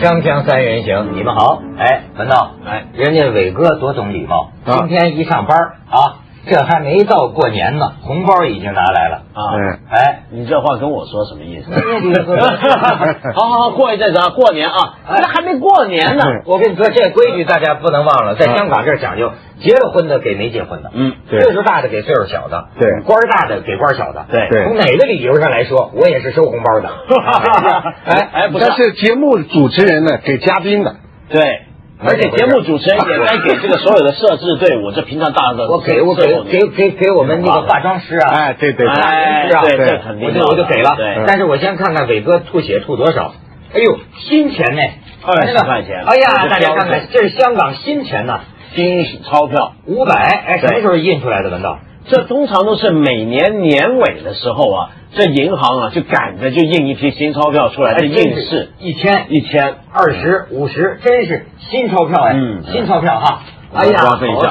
锵锵三人行，你们好。哎，文道，哎，人家伟哥多懂礼貌，今天一上班啊，这还没到过年呢，红包已经拿来了啊。哎，你这话跟我说什么意思？好好好，过一阵子啊，过年啊，那还没过年呢。我跟你说，这规矩大家不能忘了，在香港这儿讲究。结了婚的给没结婚的，嗯，岁数大的给岁数小的，对，官大的给官小的，对，从哪个理由上来说，我也是收红包的。哎哎，但是节目主持人呢，给嘉宾的，对，而且节目主持人也该给这个所有的摄制队伍，这平常大的，我给我给给给给我们那个化妆师啊，哎，对对，哎，对，这肯定，我就我就给了，对，但是我先看看伟哥吐血吐多少，哎呦，新钱呢，二十块钱，哎呀，大家看看，这是香港新钱呐。新钞票五百，哎，什么时候印出来的？文道，这通常都是每年年尾的时候啊，这银行啊就赶着就印一批新钞票出来，这印是一千、一千、二十五十，真是新钞票哎，新钞票哈，哎呀，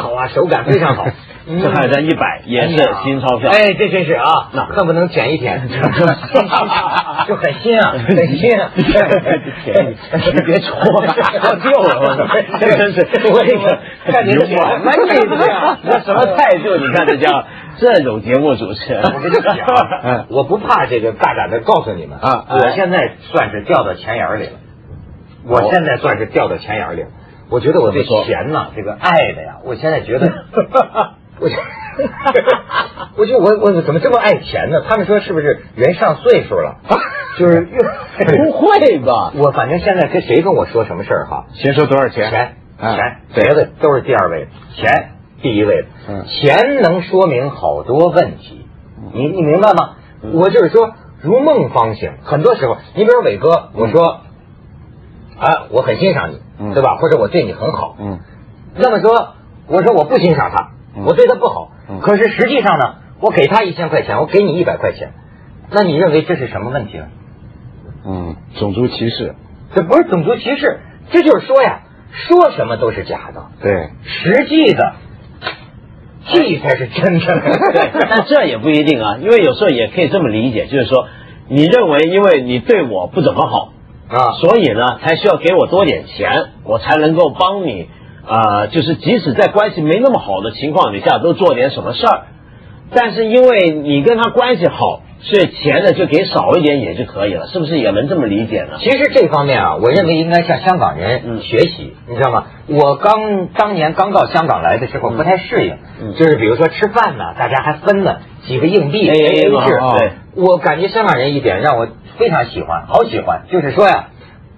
好好啊，手感非常好。这还在一百，也是新钞票。哎，这真是啊，那恨不能舔一舔，就很新啊，很新啊。你 别戳，戳旧了，真是我这个看你什么意思呀？这什么态度？你看这叫这种节目主持人。我跟你讲，我不怕这个大胆的告诉你们啊，我现在算是掉到钱眼里了。我现在算是掉到钱眼里了。我觉得我对钱呐，这个爱的呀，我现在觉得。我就，我就我我怎么这么爱钱呢？他们说是不是人上岁数了？就是不会吧？我反正现在跟谁跟我说什么事儿哈？先说多少钱？钱钱，别的都是第二位，钱第一位。嗯，钱能说明好多问题，你你明白吗？我就是说如梦方醒，很多时候，你比如伟哥，我说啊，我很欣赏你，对吧？或者我对你很好，嗯，那么说，我说我不欣赏他。我对他不好，可是实际上呢，我给他一千块钱，我给你一百块钱，那你认为这是什么问题呢？嗯，种族歧视？这不是种族歧视，这就是说呀，说什么都是假的，对，实际的，这才是真正的。但这也不一定啊，因为有时候也可以这么理解，就是说，你认为因为你对我不怎么好啊，所以呢，才需要给我多点钱，我才能够帮你。啊，就是即使在关系没那么好的情况底下，都做点什么事儿。但是因为你跟他关系好，所以钱呢就给少一点也就可以了，是不是也能这么理解呢？其实这方面啊，我认为应该向香港人学习，你知道吗？我刚当年刚到香港来的时候不太适应，就是比如说吃饭呢，大家还分了几个硬币 A A 制。对，我感觉香港人一点让我非常喜欢，好喜欢，就是说呀，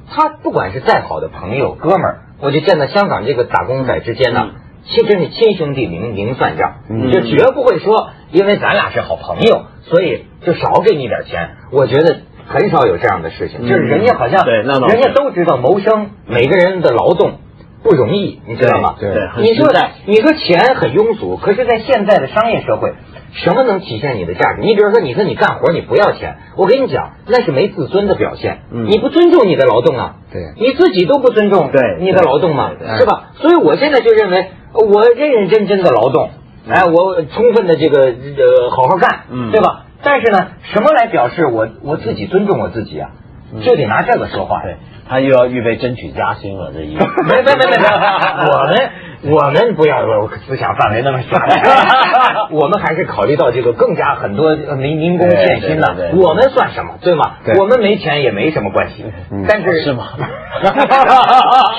他不管是再好的朋友哥们儿。我就见到香港这个打工仔之间呢，其实是亲兄弟明明算账，就绝不会说因为咱俩是好朋友，所以就少给你点钱。我觉得很少有这样的事情，就是人家好像对，人家都知道谋生，每个人的劳动不容易，你知道吗？对，你说的你说钱很庸俗，可是，在现在的商业社会。什么能体现你的价值？你比如说，你说你干活你不要钱，我跟你讲，那是没自尊的表现。你不尊重你的劳动啊，对，你自己都不尊重对你的劳动嘛，是吧？所以我现在就认为，我认认真真的劳动，哎，我充分的这个呃好好干，嗯对吧？但是呢，什么来表示我我自己尊重我自己啊？就得拿这个说话。对，他又要预备争取加薪了，这一没没没没没，我们。我们不要思想范围那么小，我们还是考虑到这个更加很多民民工欠薪的，我们算什么，对吗？我们没钱也没什么关系，但是是吗？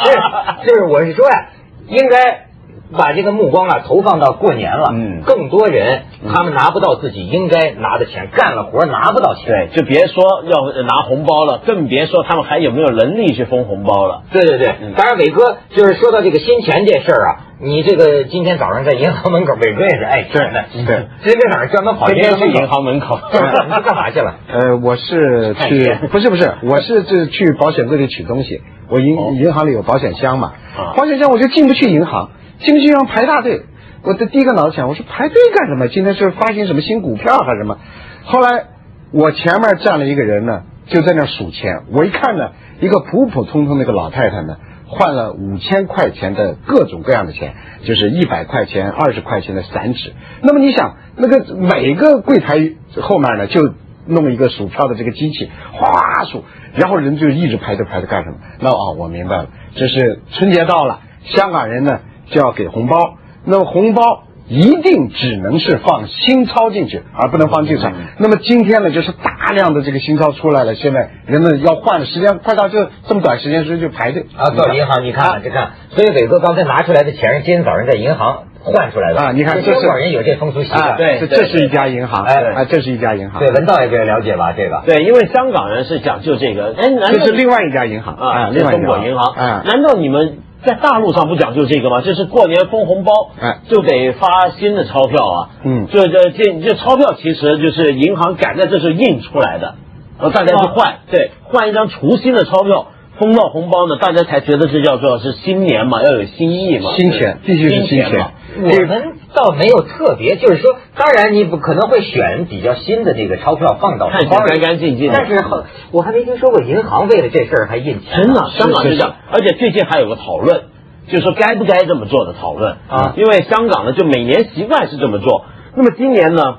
是，就是我是说呀，应该。把这个目光啊投放到过年了，嗯，更多人他们拿不到自己应该拿的钱，干了活拿不到钱，对，就别说要拿红包了，更别说他们还有没有能力去封红包了。对对对，当然伟哥就是说到这个新钱这事儿啊，你这个今天早上在银行门口，伟哥也是爱钱的，对，今天早上专门跑银行去银行门口，你干嘛去了？呃，我是去，不是不是，我是这去保险柜里取东西，我银银行里有保险箱嘛，保险箱我就进不去银行。进不去要排大队，我的第一个脑子想，我说排队干什么？今天是发行什么新股票还是什么？后来我前面站了一个人呢，就在那数钱。我一看呢，一个普普通通的一个老太太呢，换了五千块钱的各种各样的钱，就是一百块钱、二十块钱的散纸。那么你想，那个每个柜台后面呢，就弄一个数票的这个机器，哗数，然后人就一直排队排队干什么？那啊，我明白了，这是春节到了，香港人呢就要给红包，那么红包。一定只能是放新钞进去，而不能放旧钞。那么今天呢，就是大量的这个新钞出来了，现在人们要换的时间快到，就这么短时间之内就排队啊。到银行你看，你看，所以伟哥刚才拿出来的钱是今天早上在银行换出来的啊。你看，香港人有这风俗习惯，对，这这是一家银行，哎，这是一家银行。对，文道也比较了解吧？这个对，因为香港人是讲究这个，哎，这是另外一家银行啊，另外中国银行。啊，难道你们？在大陆上不讲究这个吗？就是过年封红包，哎，就得发新的钞票啊。嗯，这这这这钞票其实就是银行赶在这时候印出来的，然后大家去换，对，换一张除新的钞票。封到红包呢，大家才觉得这叫做是新年嘛，要有新意嘛，新钱必须是新钱嘛。我们倒没有特别，就是说，当然你不可能会选比较新的这个钞票放到看起来干干净净。但是我还没听说过银行为了这事儿还印钱。真的，香港是这样，而且最近还有个讨论，就是说该不该这么做的讨论啊。因为香港呢，就每年习惯是这么做，那么今年呢，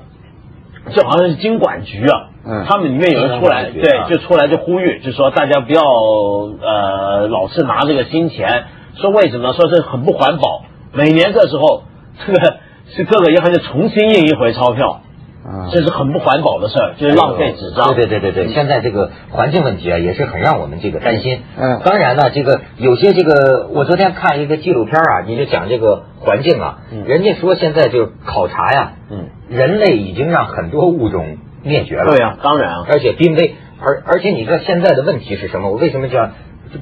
就好像是经管局啊。嗯，他们里面有人出来，对，就出来就呼吁，就说大家不要呃老是拿这个新钱，说为什么？说是很不环保，每年这时候这个是各个银行就重新印一回钞票，啊，这是很不环保的事儿，就是浪费纸张。对对对对对，现在这个环境问题啊，也是很让我们这个担心。嗯，当然呢，这个有些这个，我昨天看一个纪录片啊，你就讲这个环境啊，人家说现在就考察呀，嗯，人类已经让很多物种。灭绝了，对呀，当然啊，而且濒危，而而且你知道现在的问题是什么？我为什么叫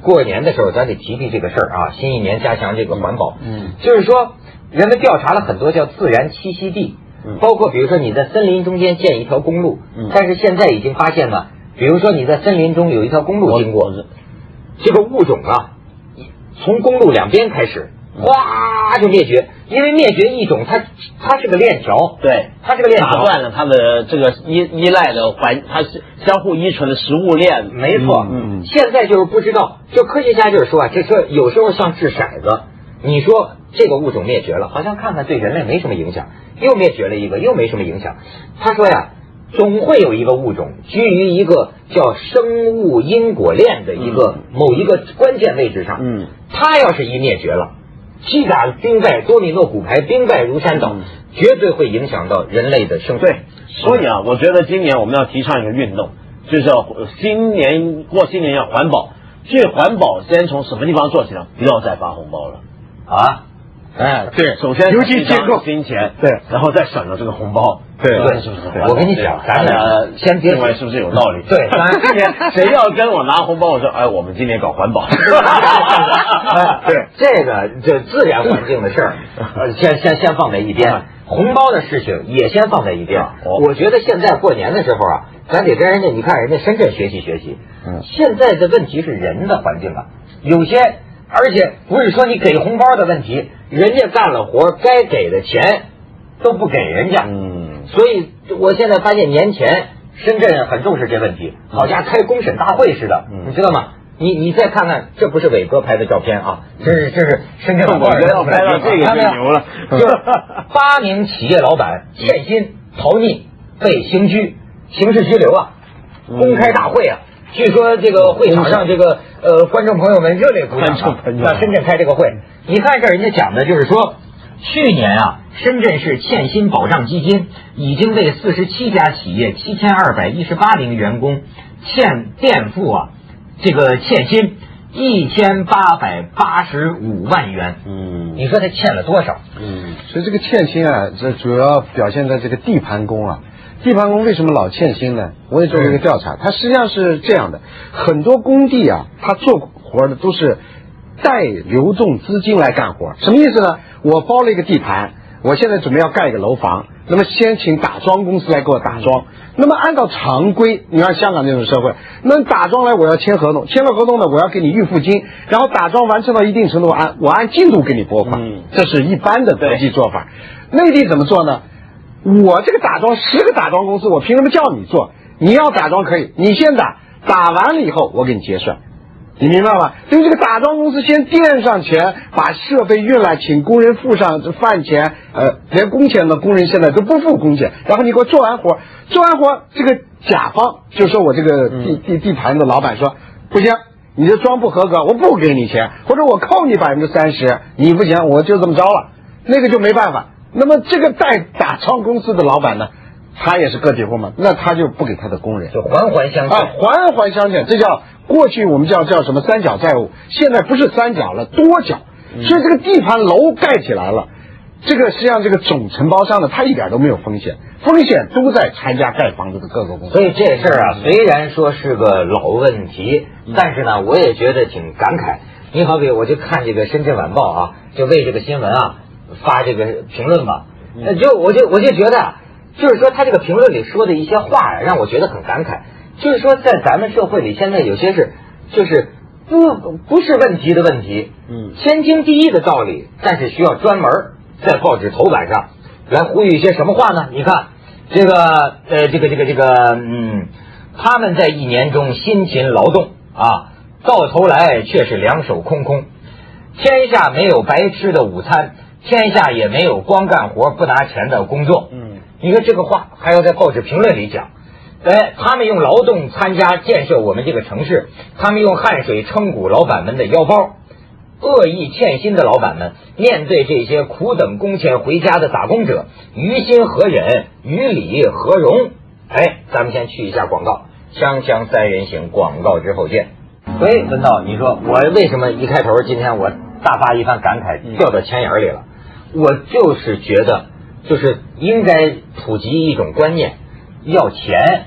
过年的时候咱得提提这个事儿啊？新一年加强这个环保，嗯，就是说人们调查了很多叫自然栖息地，包括比如说你在森林中间建一条公路，但是现在已经发现了，比如说你在森林中有一条公路经过，这个物种啊，从公路两边开始。哗就灭绝，因为灭绝一种，它它是个链条，对，它是个链条，打断了它的这个依依赖的环，它是相互依存的食物链，没错。嗯，现在就是不知道，就科学家就是说啊，这说有时候像掷骰子，你说这个物种灭绝了，好像看看对人类没什么影响，又灭绝了一个，又没什么影响。他说呀，总会有一个物种居于一个叫生物因果链的一个某一个关键位置上，嗯，它要是一灭绝了。击打兵败，多米诺骨牌，兵败如山倒，绝对会影响到人类的生存。对，所以啊，我觉得今年我们要提倡一个运动，就是要新年过新年要环保。最环保先从什么地方做起呢？不要再发红包了啊！哎，对，首先尤其建构金钱，对，然后再省了这个红包，对，对，是不是？我跟你讲，咱俩先别为是不是有道理？对，咱今年 谁要跟我拿红包，我说，哎，我们今年搞环保。对，这个就自然环境的事儿，先先先放在一边，红包的事情也先放在一边。我觉得现在过年的时候啊，咱得跟人家，你看人家深圳学习学习。嗯，现在的问题是人的环境啊，有些。而且不是说你给红包的问题，人家干了活该给的钱都不给人家。嗯，所以我现在发现年前深圳很重视这问题，好像开公审大会似的，你知道吗？你你再看看，这不是伟哥拍的照片啊，这是这是深圳我觉得拍到这个太牛了，就八名企业老板欠薪逃匿被刑拘，刑事拘留啊，公开大会啊。据说这个会场上，这个呃，观众朋友们热烈鼓掌。在深圳开这个会，你看这人家讲的就是说，去年啊，深圳市欠薪保障基金已经为四十七家企业七千二百一十八名员工欠垫付啊，这个欠薪一千八百八十五万元。嗯，你说他欠了多少？嗯，所以这个欠薪啊，这主要表现在这个地盘工啊。地盘工为什么老欠薪呢？我也做了一个调查，他实际上是这样的：很多工地啊，他做活的都是带流动资金来干活。什么意思呢？我包了一个地盘，我现在准备要盖一个楼房，那么先请打桩公司来给我打桩。那么按照常规，你看香港这种社会，那打桩来我要签合同，签了合同呢，我要给你预付金，然后打桩完成到一定程度，按我按进度给你拨款。这是一般的国际做法。内地怎么做呢？我这个打桩十个打桩公司，我凭什么叫你做？你要打桩可以，你先打，打完了以后我给你结算。你明白吗？就这个打桩公司先垫上钱，把设备运来，请工人付上饭钱，呃，连工钱呢，工人现在都不付工钱。然后你给我做完活，做完活，这个甲方就说我这个地地地盘的老板说不行，你这装不合格，我不给你钱，或者我扣你百分之三十，你不行，我就这么着了，那个就没办法。那么这个代打桩公司的老板呢？他也是个体户嘛，那他就不给他的工人，就环环相啊，环环相嵌，这叫过去我们叫叫什么三角债务，现在不是三角了，多角，所以这个地盘楼盖起来了，这个实际上这个总承包商呢，他一点都没有风险，风险都在参加盖房子的各个公司。所以这事儿啊，虽然说是个老问题，但是呢，我也觉得挺感慨。你好比我就看这个《深圳晚报》啊，就为这个新闻啊发这个评论吧，那就我就我就觉得。就是说，他这个评论里说的一些话呀，让我觉得很感慨。就是说，在咱们社会里，现在有些是，就是不不是问题的问题，嗯，天经地义的道理，但是需要专门在报纸头版上来呼吁一些什么话呢？你看，这个呃，这个这个这个，嗯，他们在一年中辛勤劳动啊，到头来却是两手空空。天下没有白吃的午餐，天下也没有光干活不拿钱的工作。嗯。你说这个话还要在报纸评论里讲，哎，他们用劳动参加建设我们这个城市，他们用汗水撑鼓老板们的腰包，恶意欠薪的老板们面对这些苦等工钱回家的打工者，于心何忍，于理何容？哎，咱们先去一下广告，锵锵三人行，广告之后见。喂，文道，你说我为什么一开头今天我大发一番感慨，掉到钱眼里了？我就是觉得。就是应该普及一种观念，要钱，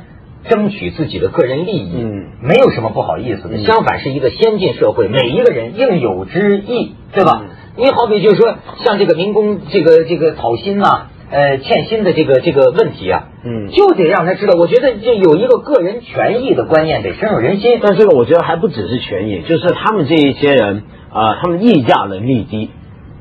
争取自己的个人利益，嗯，没有什么不好意思的。相反，是一个先进社会，每一个人应有之义，对吧？你好比就是说，像这个民工这个这个讨薪呐，呃，欠薪的这个这个问题啊，嗯，就得让他知道。我觉得这有一个个人权益的观念得深入人心。但这个我觉得还不只是权益，就是他们这一些人啊，他们议价能力低。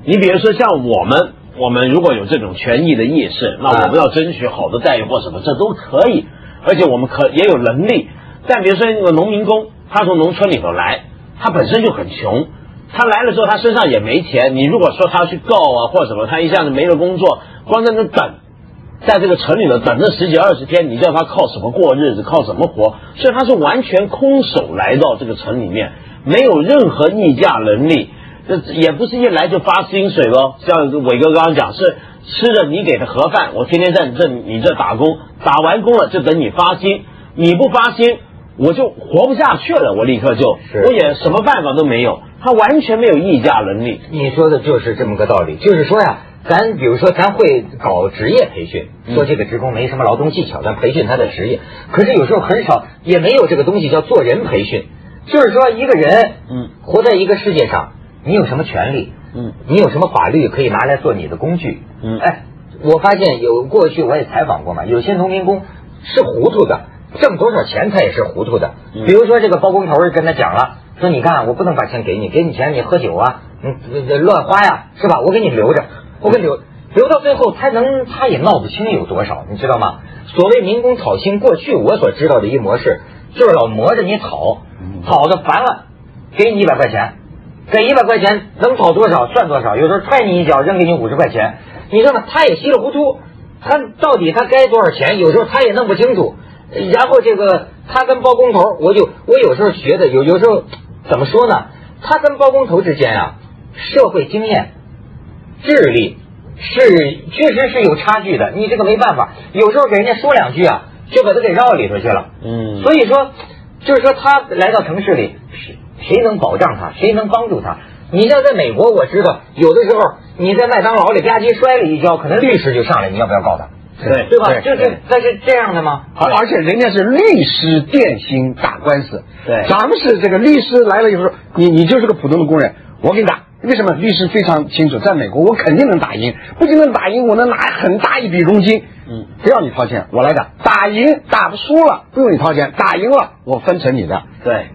你比如说像我们。我们如果有这种权益的意识，那我们要争取好的待遇或什么，这都可以。而且我们可也有能力。但比如说那个农民工，他从农村里头来，他本身就很穷，他来了之后他身上也没钱。你如果说他去告啊或什么，他一下子没了工作，光在那等，在这个城里头等这十几二十天，你叫他靠什么过日子，靠什么活？所以他是完全空手来到这个城里面，没有任何议价能力。这也不是一来就发薪水喽，像伟哥刚刚讲，是吃着你给的盒饭，我天天在你这你这打工，打完工了就等你发薪，你不发薪我就活不下去了，我立刻就我也什么办法都没有，他完全没有议价能力。你说的就是这么个道理，就是说呀，咱比如说咱会搞职业培训，说这个职工没什么劳动技巧，咱培训他的职业，可是有时候很少，也没有这个东西叫做人培训，就是说一个人，嗯，活在一个世界上。你有什么权利？嗯，你有什么法律可以拿来做你的工具？嗯，哎，我发现有过去我也采访过嘛，有些农民工是糊涂的，挣多少钱他也是糊涂的。比如说这个包工头跟他讲了，说你看我不能把钱给你，给你钱你喝酒啊，嗯，乱花呀，是吧？我给你留着，我给留留到最后，他能他也闹不清有多少，你知道吗？所谓民工讨薪，过去我所知道的一模式就是老磨着你讨，讨的烦了，给你一百块钱。给一百块钱能跑多少算多少，有时候踹你一脚扔给你五十块钱，你知道吗？他也稀里糊涂，他到底他该多少钱？有时候他也弄不清楚。然后这个他跟包工头，我就我有时候学的有有时候怎么说呢？他跟包工头之间啊，社会经验、智力是确实是有差距的。你这个没办法，有时候给人家说两句啊，就把他给绕里头去了。嗯，所以说就是说他来到城市里是。谁能保障他？谁能帮助他？你要在美国，我知道有的时候你在麦当劳里吧唧摔了一跤，可能律师就上来，你要不要告他？对对吧？就是那是这样的吗？而且人家是律师电薪打官司，对，咱们是这个律师来了以后，你你就是个普通的工人，我给你打。为什么？律师非常清楚，在美国我肯定能打赢，不仅能打赢，我能拿很大一笔佣金。嗯，不要你掏钱，我来打。打赢打不输了，不用你掏钱；打赢了，我分成你的。对。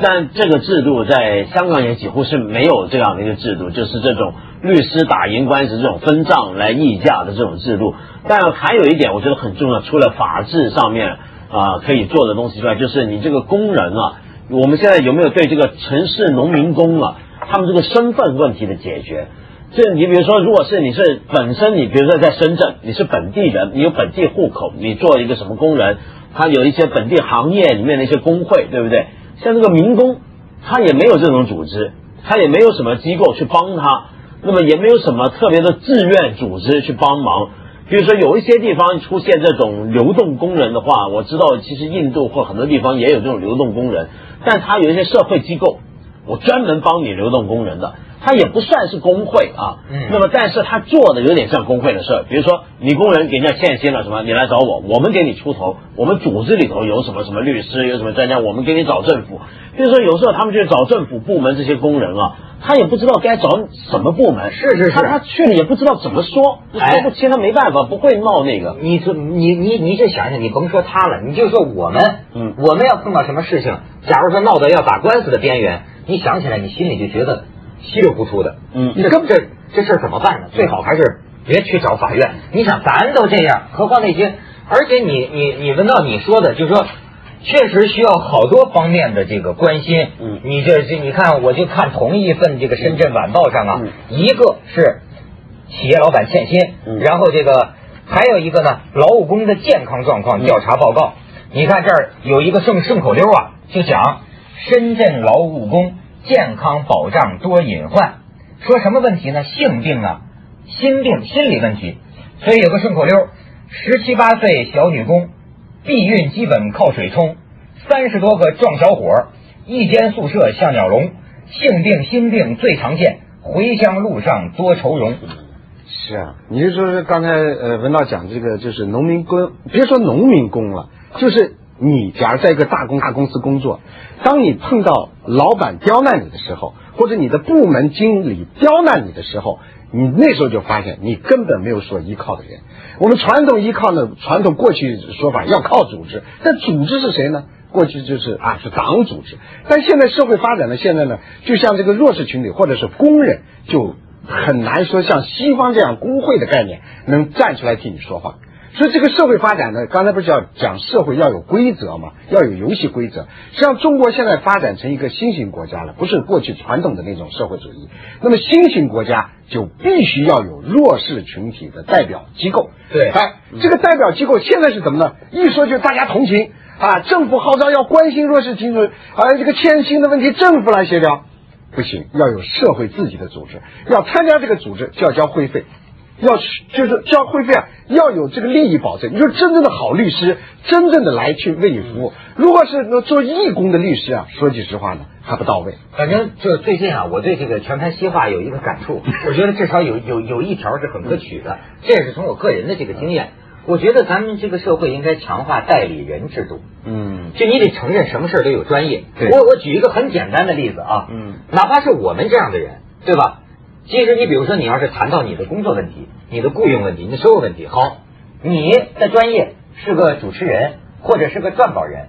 但这个制度在香港也几乎是没有这样的一个制度，就是这种律师打赢官司这种分账来议价的这种制度。但还有一点我觉得很重要，除了法治上面啊可以做的东西之外，就是你这个工人啊，我们现在有没有对这个城市农民工啊，他们这个身份问题的解决？这你比如说，如果是你是本身你比如说在深圳，你是本地人，你有本地户口，你做一个什么工人，他有一些本地行业里面的一些工会，对不对？像这个民工，他也没有这种组织，他也没有什么机构去帮他，那么也没有什么特别的志愿组织去帮忙。比如说有一些地方出现这种流动工人的话，我知道其实印度或很多地方也有这种流动工人，但他有一些社会机构，我专门帮你流动工人的。他也不算是工会啊，嗯，那么但是他做的有点像工会的事儿，比如说你工人给人家欠薪了什么，你来找我，我们给你出头，我们组织里头有什么什么律师，有什么专家，我们给你找政府。比如说有时候他们去找政府部门这些工人啊，他也不知道该找什么部门，是是是，他他去了也不知道怎么说，说不清，他没办法，不会闹那个。你说你你你就想想，你甭说他了，你就说我们，嗯，我们要碰到什么事情，假如说闹到要打官司的边缘，你想起来，你心里就觉得。稀里糊涂的，嗯，这这这事儿怎么办呢？最好还是别去找法院。你想，咱都这样，何况那些？而且你你你闻到你说的，就是说，确实需要好多方面的这个关心。嗯，你这这你看，我就看同一份这个《深圳晚报》上啊，一个是企业老板欠薪，然后这个还有一个呢，劳务工的健康状况调查报告。你看这儿有一个顺顺口溜啊，就讲深圳劳务工。健康保障多隐患，说什么问题呢？性病啊，心病、心理问题。所以有个顺口溜：十七八岁小女工，避孕基本靠水冲；三十多个壮小伙，一间宿舍像鸟笼。性病、心病最常见，回乡路上多愁容。是啊，你就说是刚才呃文道讲这个，就是农民工，别说农民工了，就是。你假如在一个大公大公司工作，当你碰到老板刁难你的时候，或者你的部门经理刁难你的时候，你那时候就发现你根本没有所依靠的人。我们传统依靠呢，传统过去说法要靠组织，但组织是谁呢？过去就是啊是党组织，但现在社会发展呢，现在呢，就像这个弱势群体或者是工人，就很难说像西方这样工会的概念能站出来替你说话。所以这个社会发展呢，刚才不是要讲社会要有规则嘛，要有游戏规则。实际上，中国现在发展成一个新型国家了，不是过去传统的那种社会主义。那么新型国家就必须要有弱势群体的代表机构。对，哎，这个代表机构现在是怎么呢？一说就大家同情啊，政府号召要关心弱势群体，啊，这个欠薪的问题政府来协调，不行，要有社会自己的组织，要参加这个组织就要交会费。要去就是交会费啊，要有这个利益保证。你说真正的好律师，真正的来去为你服务。如果是做义工的律师啊，说句实话呢，还不到位。反正就最近啊，我对这个全盘西化有一个感触。我觉得至少有有有一条是很可取的，这也是从我个人的这个经验。我觉得咱们这个社会应该强化代理人制度。嗯，就你得承认什么事都有专业。我我举一个很简单的例子啊，嗯，哪怕是我们这样的人，对吧？其实你比如说，你要是谈到你的工作问题、你的雇佣问题、你的收入问题，好，你的专业是个主持人或者是个撰稿人，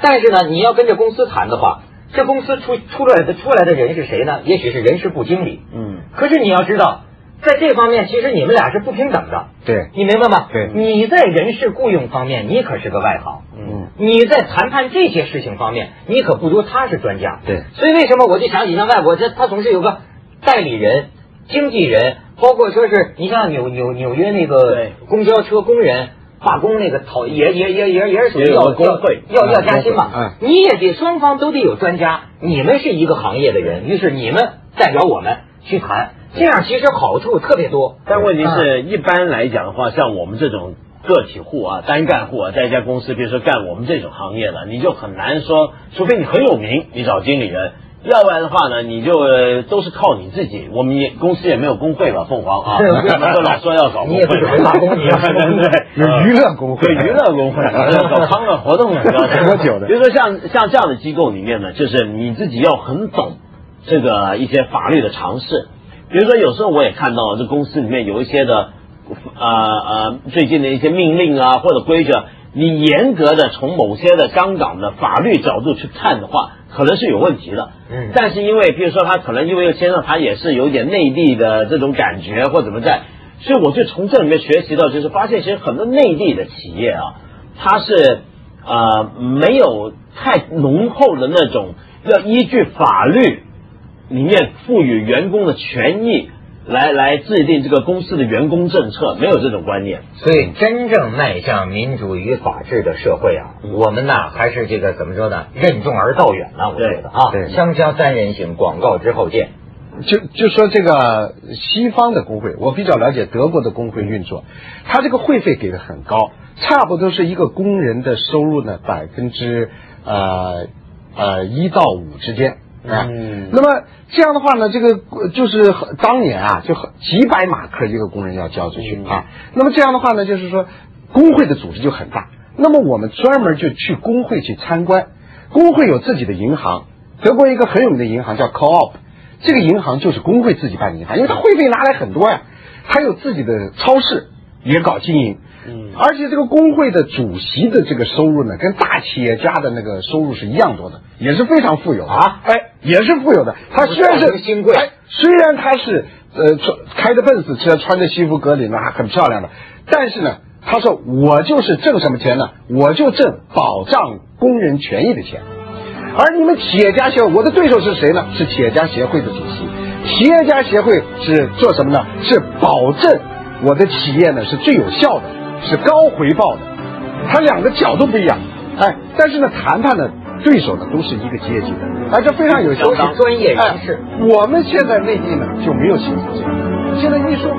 但是呢，你要跟这公司谈的话，这公司出出来的出来的人是谁呢？也许是人事部经理。嗯。可是你要知道，在这方面，其实你们俩是不平等的。对。你明白吗？对。你在人事雇佣方面，你可是个外行。嗯。你在谈判这些事情方面，你可不如他是专家。对。所以为什么我就想起像外国，这他总是有个代理人。经纪人，包括说是你像纽纽纽约那个公交车工人罢工那个讨也也也也也是属于要工会。要要加薪嘛，嗯。你也得双方都得有专家，你们是一个行业的人，于是你们代表我们去谈，这样其实好处特别多。但问题是一般来讲的话，像我们这种个体户啊、单干户啊，在一家公司，比如说干我们这种行业的，你就很难说，除非你很有名，你找经理人。要不然的话呢，你就都是靠你自己。我们也公司也没有工会吧，凤凰啊，都老说要搞工会，对 对，有娱乐工会，娱乐工会，搞康乐活动的，多久的？比如说像像这样的机构里面呢，就是你自己要很懂这个一些法律的常识。比如说有时候我也看到这公司里面有一些的呃呃最近的一些命令啊或者规则，你严格的从某些的香港的法律角度去看的话。可能是有问题的，嗯，但是因为比如说他可能因为先生他也是有点内地的这种感觉或怎么在，所以我就从这里面学习到，就是发现其实很多内地的企业啊，它是呃没有太浓厚的那种要依据法律里面赋予员工的权益。来来制定这个公司的员工政策，没有这种观念。所以，真正迈向民主与法治的社会啊，我们呢还是这个怎么说呢？任重而道远呢？我觉得啊，锵锵三人行，广告之后见。就就说这个西方的工会，我比较了解德国的工会运作，他这个会费给的很高，差不多是一个工人的收入呢百分之呃呃一到五之间。嗯，那么这样的话呢，这个就是当年啊，就几百马克一个工人要交出去啊。那么这样的话呢，就是说工会的组织就很大。那么我们专门就去工会去参观，工会有自己的银行，德国一个很有名的银行叫 Co-op，这个银行就是工会自己办的银行，因为它会费拿来很多呀，还有自己的超市也搞经营。嗯，而且这个工会的主席的这个收入呢，跟大企业家的那个收入是一样多的，也是非常富有啊！哎，也是富有的。他虽然是新贵，虽然他是呃穿开着奔驰，车穿着西服革领的，还很漂亮的，但是呢，他说我就是挣什么钱呢？我就挣保障工人权益的钱。而你们企业家协会，我的对手是谁呢？是企业家协会的主席。企业家协会是做什么呢？是保证我的企业呢是最有效的。是高回报的，他两个角度不一样，哎，但是呢，谈判的对手呢都是一个阶级的，哎，这非常有效。都是专业人士。我们现在内地呢就没有形成这样，现在一说。